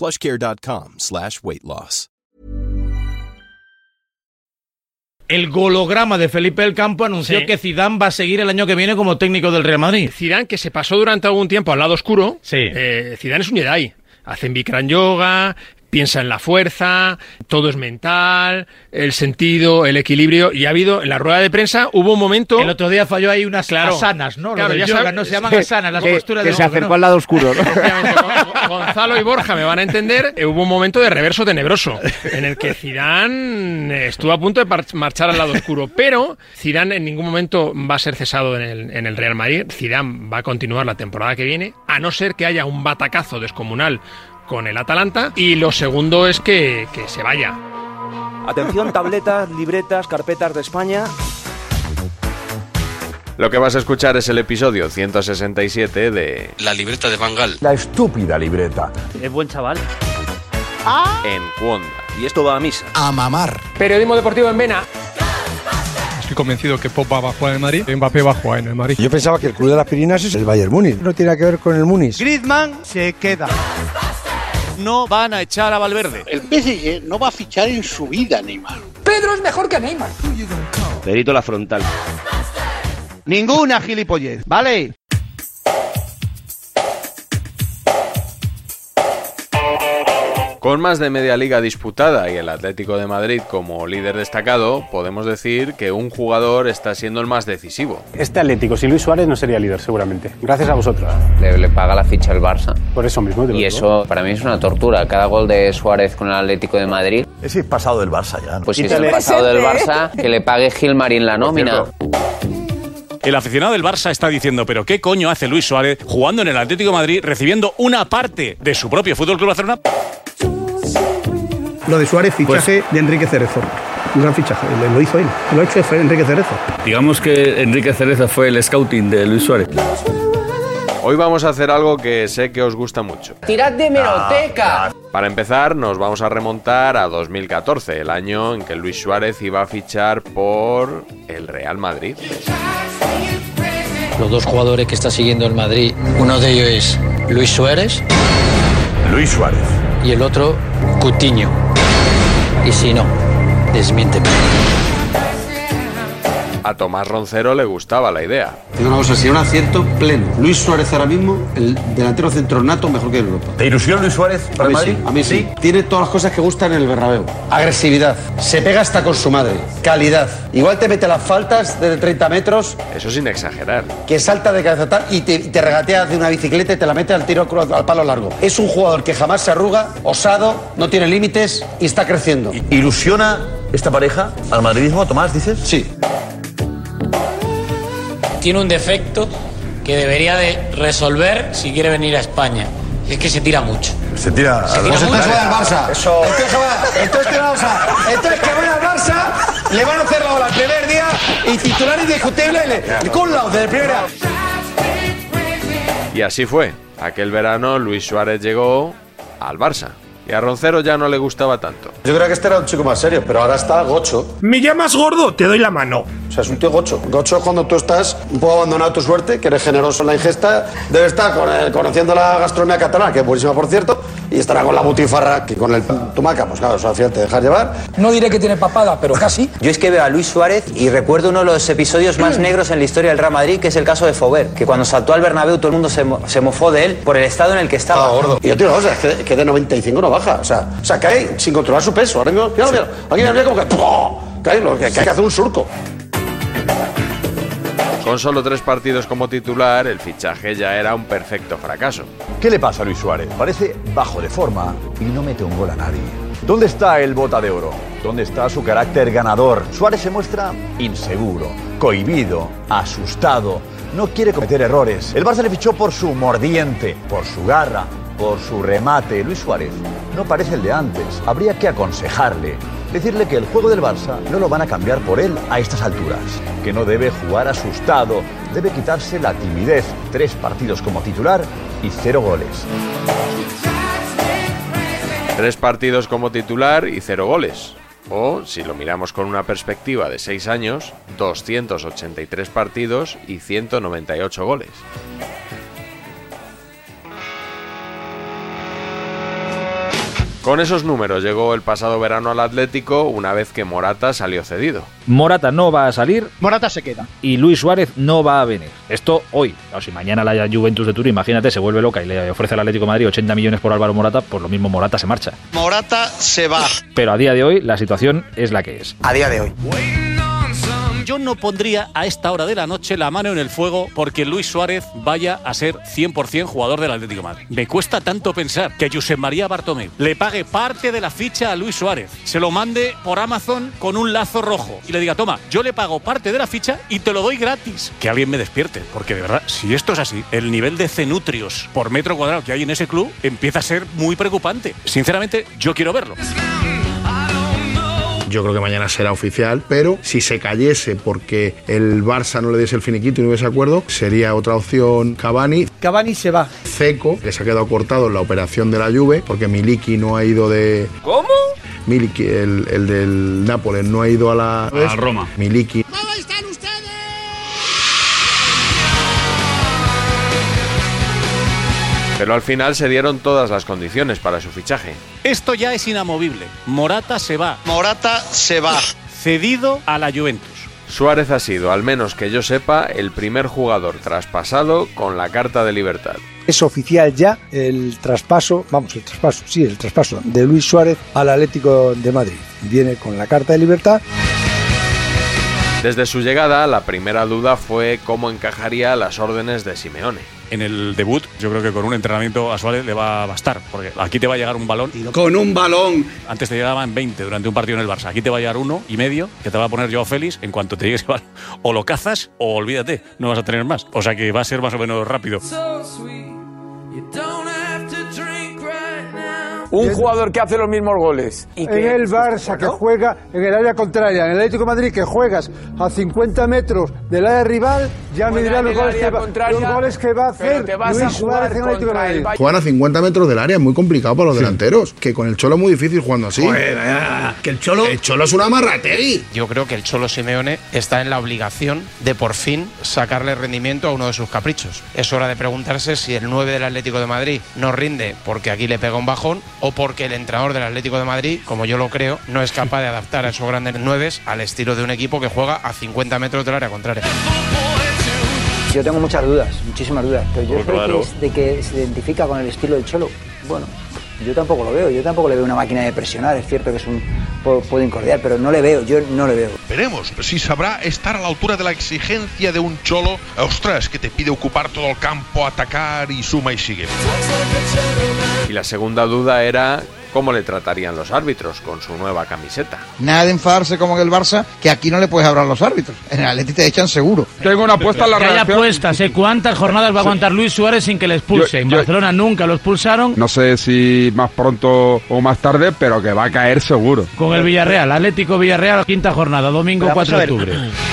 plushcare.com slash weight loss. El golograma de Felipe del Campo anunció Sí. que Zidane va a seguir el año que viene como técnico del Real Madrid. Zidane, que se pasó durante algún tiempo al lado oscuro. Sí. Eh, Zidane es un Jedi. Hacen Bikram yoga, piensa en la fuerza, todo es mental, el sentido, el equilibrio. Y ha habido, en la rueda de prensa, hubo un momento. El otro día falló ahí unas Claro. asanas, ¿no? Claro, ya yoga, no se llaman asanas, las que, posturas que de se acercó al lado oscuro. ¿no? Gonzalo y Borja me van a entender. eh, Hubo un momento de reverso tenebroso en el que Zidane eh, estuvo a punto de marchar al lado oscuro, pero Zidane en ningún momento va a ser cesado en el, en el Real Madrid. Zidane va a continuar la temporada que viene, a no ser que haya un batacazo descomunal con el Atalanta. Y lo segundo es que, que se vaya. Atención, tabletas, libretas, carpetas de España. Lo que vas a escuchar es el episodio 167 de La libreta de Bangal. La estúpida libreta. Es buen chaval. En Cuonda. Y esto va a misa. A mamar. Periodismo deportivo en Vena. Estoy convencido que Pop va a jugar en el Madrid, Mbappé va a jugar en el Madrid. Yo pensaba que el club de las Pirinas es el Bayern Múnich. No tiene que ver con el Múnich. Griezmann se queda. No van a echar a Valverde. El PSG no va a fichar en su vida, Neymar. Pedro es mejor que Neymar. Perito la frontal. Ninguna gilipollez, ¿vale? Con más de media liga disputada y el Atlético de Madrid como líder destacado, podemos decir que un jugador está siendo el más decisivo. Este Atlético sin Luis Suárez no sería líder seguramente. Gracias a vosotros. Le, le paga la ficha el Barça. Por eso mismo. te lo Y digo. eso para mí es una tortura. Cada gol de Suárez con el Atlético de Madrid, Ese es pasado del Barça ya. ¿no? pues si es el pasado del Barça, que le pague Gilmarín la nómina. El aficionado del Barça está diciendo, pero ¿qué coño hace Luis Suárez jugando en el Atlético de Madrid recibiendo una parte de su propio Fútbol Club Barcelona? Lo de Suárez, fichaje de Enrique Cerezo. Un gran fichaje, lo- hizo él. Lo ha hecho fue Enrique Cerezo. Digamos que Enrique Cereza fue el scouting de Luis Suárez. Hoy vamos a hacer algo que sé que os gusta mucho. Tirad de meroteca. Para empezar, nos vamos a remontar a 2014, el año en que Luis Suárez iba a fichar por el Real Madrid. Los dos jugadores que está siguiendo el Madrid, uno de ellos es Luis Suárez Luis Suárez. y el otro Cutiño. Y si no, desmiénteme. A Tomás Roncero le gustaba la idea. Digo una cosa, sería un acierto pleno. Luis Suárez ahora mismo, el delantero centro nato mejor que en Europa. ¿Te ilusiona Luis Suárez A para el mí Madrid? sí, a mí sí. Tiene todas las cosas que gustan en el Bernabéu. Agresividad. Se pega hasta con su madre. Calidad. Igual te mete las faltas desde 30 metros, Eso sin exagerar. que salta de cabeza tal y te, y te regatea de una bicicleta y te la mete al tiro al palo largo. Es un jugador que jamás se arruga, osado, no tiene límites y está creciendo. ¿Ilusiona esta pareja al madridismo, Tomás, dices? Sí. Tiene un defecto que debería de resolver si quiere venir a España. Es que se tira mucho. Se tira Se tira mucho. Entonces al Barça. Eso. Entonces, que va- entonces que vamos a- entonces que vaya al Barça, le van a hacer la bola el primer día y titular indiscutible le- con la desde el primer día. Y así fue. Aquel verano Luis Suárez llegó al Barça. Y a Roncero ya no le gustaba tanto. Yo creo que este era un chico más serio, pero ahora está gocho. ¿Me llamas gordo? Te doy la mano. O sea, es un tío gocho. Gocho es cuando tú estás un poco abandonado a tu suerte, que eres generoso en la ingesta, debe estar con el- conociendo la gastronomía catalana, que es buenísima por cierto, y estará con la butifarra, que con el tumaca, pues claro, eso al final te dejas llevar. No diré que tiene papada, pero casi. Yo es que veo a Luis Suárez y recuerdo uno de los episodios más negros en la historia del Real Madrid, que es el caso de Fover, que cuando saltó al Bernabéu todo el mundo se, mo- se mofó de él por el estado en el que estaba. Ah, gordo. Y yo te digo, o sea, es que, que de 95 no baja. O sea, o sea, cae sin controlar su peso. Ahora mismo, mira, mira, aquí mira como que ¡pum! cae, lo que, que hay que hacer un surco. Con solo tres partidos como titular, el fichaje ya era un perfecto fracaso. ¿Qué le pasa a Luis Suárez? Parece bajo de forma y no mete un gol a nadie. ¿Dónde está el bota de oro? ¿Dónde está su carácter ganador? Suárez se muestra inseguro, cohibido, asustado, no quiere cometer errores. El Barça le fichó por su mordiente, por su garra, por su remate. Luis Suárez no parece el de antes. Habría que aconsejarle, decirle que el juego del Barça no lo van a cambiar por él a estas alturas, que no debe jugar asustado, debe quitarse la timidez. Tres partidos como titular y cero goles. Tres partidos como titular y cero goles. O, si lo miramos con una perspectiva de seis años, 283 partidos y 198 goles. Con esos números llegó el pasado verano al Atlético una vez que Morata salió cedido. Morata no va a salir. Morata se queda. Y Luis Suárez no va a venir. Esto hoy. O si mañana la Juventus de Turín, imagínate, se vuelve loca y le ofrece al Atlético de Madrid 80 millones por Álvaro Morata, pues lo mismo Morata se marcha. Morata se va. Pero a día de hoy la situación es la que es. A día de hoy. Yo no pondría a esta hora de la noche la mano en el fuego porque Luis Suárez vaya a ser 100% jugador del Atlético de Madrid. Me cuesta tanto pensar que Josep María Bartomeu le pague parte de la ficha a Luis Suárez, se lo mande por Amazon con un lazo rojo y le diga, toma, yo le pago parte de la ficha y te lo doy gratis. Que alguien me despierte, porque de verdad, si esto es así, el nivel de cenutrios por metro cuadrado que hay en ese club empieza a ser muy preocupante. Sinceramente, yo quiero verlo. Yo creo que mañana será oficial, pero si se cayese porque el Barça no le diese el finiquito y no hubiese acuerdo, sería otra opción Cavani. Cavani se va. Ceco, que se ha quedado cortado en la operación de la Juve, porque Miliki no ha ido de... ¿Cómo? Miliki, el, el del Nápoles, no ha ido a la... A Roma. Miliki. Pero al final se dieron todas las condiciones para su fichaje. Esto ya es inamovible. Morata se va. Morata se va. Cedido a la Juventus. Suárez ha sido, al menos que yo sepa, el primer jugador traspasado con la carta de libertad. Es oficial ya el traspaso, vamos, el traspaso, sí, el traspaso de Luis Suárez al Atlético de Madrid. Viene con la carta de libertad. Desde su llegada, la primera duda fue cómo encajaría las órdenes de Simeone. En el debut, yo creo que con un entrenamiento a Suárez le va a bastar, porque aquí te va a llegar un balón. Con un balón. Antes te llegaban 20 durante un partido en el Barça. Aquí te va a llegar uno y medio que te va a poner Joao Félix. En cuanto te llegue ese balón, o lo cazas o olvídate, no vas a tener más. O sea que va a ser más o menos rápido. Un jugador que hace los mismos goles. Y En el Barça que juega en el área contraria, en el Atlético de Madrid que juegas a 50 metros del área rival, ya me dirá los goles, que va, los goles que va a hacer Luis Suárez en el Atlético de Madrid. Juegan a 50 metros del área, es muy complicado para los delanteros. Que con el Cholo es muy difícil jugando así. que el Cholo. El Cholo es una amarrategui. Yo creo que el Cholo Simeone está en la obligación de por fin sacarle rendimiento a uno de sus caprichos. Es hora de preguntarse si el 9 del Atlético de Madrid no rinde porque aquí le pega un bajón o porque el entrenador del Atlético de Madrid, como yo lo creo, no es capaz de adaptar a esos grandes nueves al estilo de un equipo que juega a 50 metros del área contraria. Yo tengo muchas dudas, muchísimas dudas, pero yo Pues creo claro. que es de que se identifica con el estilo del Cholo. Bueno, yo tampoco lo veo, yo tampoco le veo una máquina de presionar, es cierto que es un pu- puede incordiar, pero no le veo, yo no le veo. Veremos si sabrá estar a la altura de la exigencia de un cholo, ostras, que te pide ocupar todo el campo, atacar y suma y sigue. Y la segunda duda era cómo le tratarían los árbitros con su nueva camiseta. Nada de enfadarse como en el Barça, que aquí no le puedes hablar a los árbitros. En el Atleti te echan seguro. Tengo una apuesta en la Que hay redacción. apuestas, ¿eh? ¿Cuántas jornadas va a aguantar Luis Suárez sin que le expulse? Yo- en yo- Barcelona nunca lo expulsaron. No sé si más pronto o más tarde, pero que va a caer seguro. Con el Villarreal, Atlético Villarreal, quinta jornada, domingo Pero vamos 4 de a ver. octubre.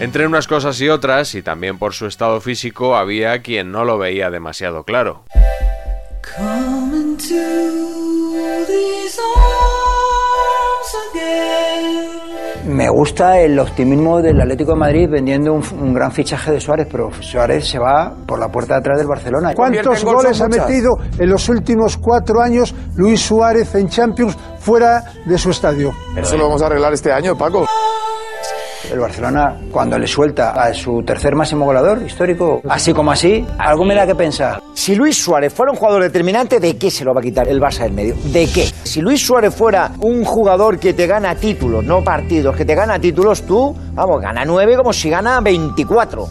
Entre unas cosas y otras, y también por su estado físico, había quien no lo veía demasiado claro. Me gusta el optimismo del Atlético de Madrid vendiendo un, un gran fichaje de Suárez, pero Suárez se va por la puerta de atrás del Barcelona. ¿Cuántos goles ha metido en los últimos cuatro años Luis Suárez en Champions fuera de su estadio? Eso lo vamos a arreglar este año, Paco. El Barcelona, cuando le suelta a su tercer máximo goleador histórico, así como así, algo me da que pensar. Si Luis Suárez fuera un jugador determinante, ¿de qué se lo va a quitar el Barça del medio? ¿De qué? Si Luis Suárez fuera un jugador que te gana títulos, no partidos, que te gana títulos, tú, vamos, gana nueve como si gana 24.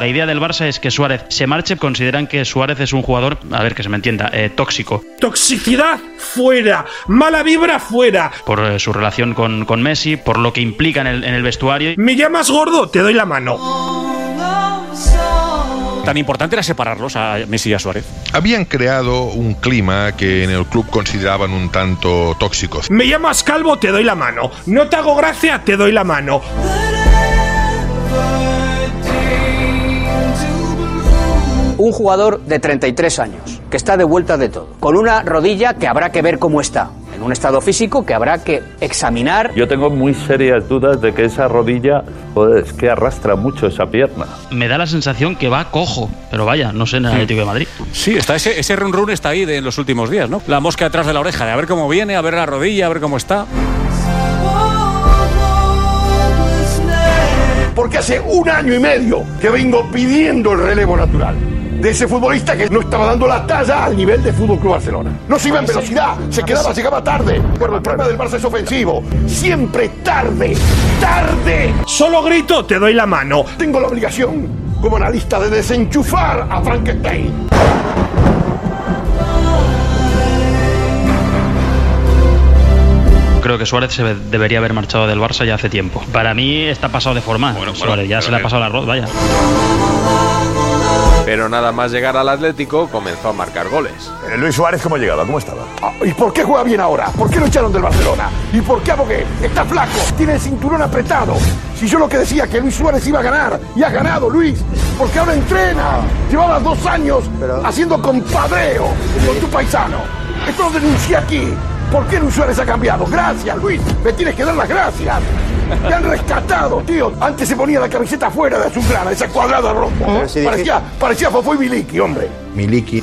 La idea del Barça es que Suárez se marche. Consideran que Suárez es un jugador, a ver que se me entienda, eh, tóxico. Toxicidad fuera, mala vibra fuera. Por eh, su relación con, con Messi, por lo que implica en el, en el vestuario. Me llamas gordo, te doy la mano. Tan importante era separarlos a Messi y a Suárez. Habían creado un clima que en el club consideraban un tanto tóxico. Me llamas calvo, te doy la mano. No te hago gracia, te doy la mano. Un jugador de 33 años, que está de vuelta de todo, con una rodilla que habrá que ver cómo está, en un estado físico que habrá que examinar. Yo tengo muy serias dudas de que esa rodilla, joder, es que arrastra mucho esa pierna. Me da la sensación que va cojo, pero vaya, no sé en el Atlético de Madrid. Sí, está ese, ese run run está ahí de en los últimos días, ¿no? La mosca detrás de la oreja, de a ver cómo viene, a ver la rodilla, a ver cómo está. Porque hace un año y medio que vengo pidiendo el relevo natural de ese futbolista que no estaba dando la talla al nivel de Fútbol Club Barcelona. No se iba en velocidad, se quedaba, llegaba tarde. Pero el problema del Barça es ofensivo. Siempre tarde, tarde. Solo grito, te doy la mano. Tengo la obligación, como analista, de desenchufar a Frankenstein. Creo que Suárez se debería haber marchado del Barça ya hace tiempo. Para mí está pasado de forma. Suárez ya se le ha pasado la arroz, vaya. Pero nada más llegar al Atlético comenzó a marcar goles. Eh, Luis Suárez, ¿cómo llegaba? ¿Cómo estaba? Ah, ¿Y por qué juega bien ahora? ¿Por qué lo echaron del Barcelona? ¿Y por qué Abogué? Está flaco, tiene el cinturón apretado. Si yo lo que decía que Luis Suárez iba a ganar, y ha ganado Luis, porque ahora entrena. Llevaba dos años haciendo compadreo con tu paisano. Esto lo denuncié aquí. ¿Por qué Luis Suárez ha cambiado? Gracias, Luis. Me tienes que dar las gracias. Me han rescatado, tío. Antes se ponía la camiseta afuera de azulgrana, esa cuadrada roja. Si Parecía, parecía Fofo y Miliki, hombre. Miliki.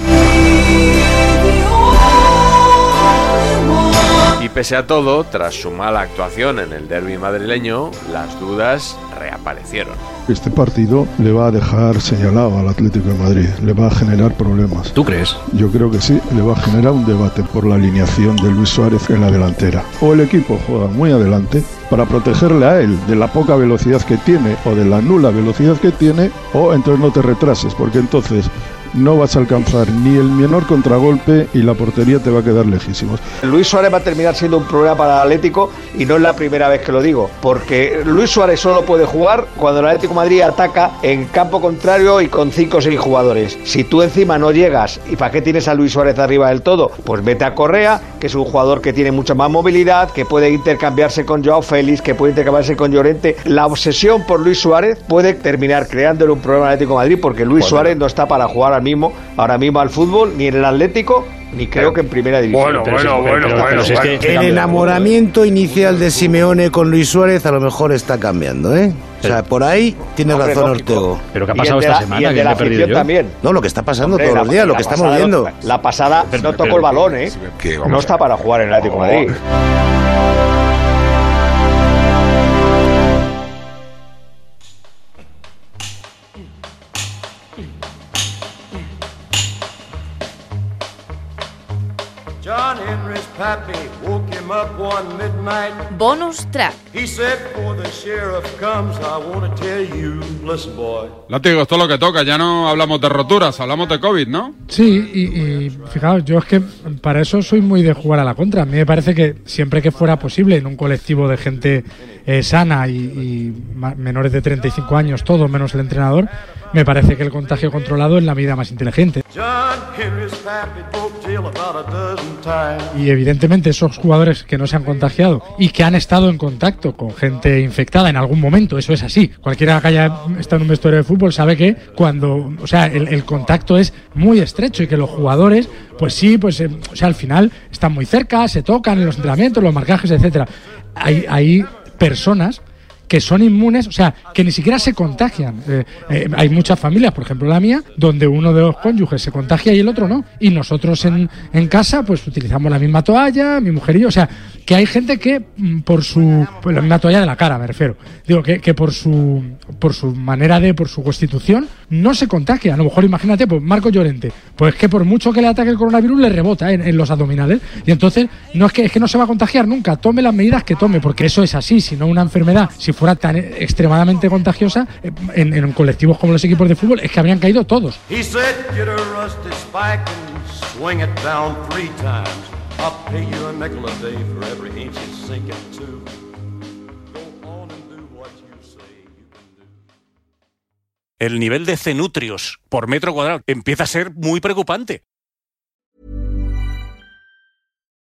Pese a todo, tras su mala actuación en el derby madrileño, las dudas reaparecieron. Este partido le va a dejar señalado al Atlético de Madrid, le va a generar problemas. ¿Tú crees? Yo creo que sí, le va a generar un debate por la alineación de Luis Suárez en la delantera. O el equipo juega muy adelante para protegerle a él de la poca velocidad que tiene o de la nula velocidad que tiene, o entonces no te retrases, porque entonces no vas a alcanzar ni el menor contragolpe y la portería te va a quedar lejísimos. Luis Suárez va a terminar siendo un problema para el Atlético y no es la primera vez que lo digo, porque Luis Suárez solo puede jugar cuando el Atlético de Madrid ataca en campo contrario y con 5 o 6 jugadores. Si tú encima no llegas, ¿y para qué tienes a Luis Suárez arriba del todo? Pues vete a Correa, que es un jugador que tiene mucha más movilidad, que puede intercambiarse con Joao Félix, que puede intercambiarse con Llorente. La obsesión por Luis Suárez puede terminar creándole un problema al Atlético de Madrid porque Luis Bueno. Suárez no está para jugar al mismo, ahora mismo al fútbol, ni en el Atlético, ni creo que en primera división. Bueno, Pero bueno, bueno, pero- bueno, pero si es que- bueno. El enamoramiento inicial de Simeone con Luis Suárez a lo mejor está cambiando, ¿eh? O sea, por ahí tiene Hombre, razón lógico. Ortego. ¿Pero qué ha Y pasado esta la- semana? y el que de la me he perdido afición yo? también. No, lo que está pasando Hombre, todos la- los días, lo que estamos pasada- viendo. La pasada no tocó el balón, ¿eh? No está para jugar en el Atlético de Madrid. Listen, boy. Látigo, esto es lo que toca, ya no hablamos de roturas, hablamos de COVID, ¿no? Sí, y, y fijaos, yo es que para eso soy muy de jugar a la contra. A mí me parece que siempre que fuera posible en un colectivo de gente eh, sana y, menores de 35 años, todos menos el entrenador, me parece que el contagio controlado es la medida más inteligente. John Henry's pappy broke jail about a dozen times. Y evidentemente esos jugadores que no se han contagiado y que han estado en contacto con gente infectada en algún momento, eso es así. Cualquiera que haya estado en un vestuario de fútbol sabe que cuando, o sea, el, contacto es muy estrecho y que los jugadores, pues sí, pues, eh, o sea, al final están muy cerca, se tocan en los entrenamientos, los marcajes, etcétera. Hay, hay personas que son inmunes, o sea, que ni siquiera se contagian. Eh, eh, hay muchas familias, por ejemplo la mía, donde uno de los cónyuges se contagia y el otro no. Y nosotros en, en casa, pues utilizamos la misma toalla, mi mujer y yo. O sea, que hay gente que mm, por su. Pues, la misma toalla de la cara, me refiero. Digo, que, que por su por su manera de, por su constitución, no se contagia. A lo mejor imagínate, pues Marco Llorente, pues que por mucho que le ataque el coronavirus, le rebota en, en los abdominales. Y entonces, no es que, es que no se va a contagiar nunca. Tome las medidas que tome, porque eso es así. Si no una enfermedad, si fuera tan extremadamente contagiosa, eh, en, en colectivos como los equipos de fútbol, es que habrían caído todos. He said, get a rusty spike and swing it down three times. I'll pay you a nickel a day for every inch you sink it to. Go on and do what you say. El nivel de cenutrios por metro cuadrado empieza a ser muy preocupante.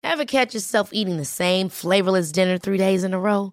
Ever catch yourself eating the same flavorless dinner three days in a row?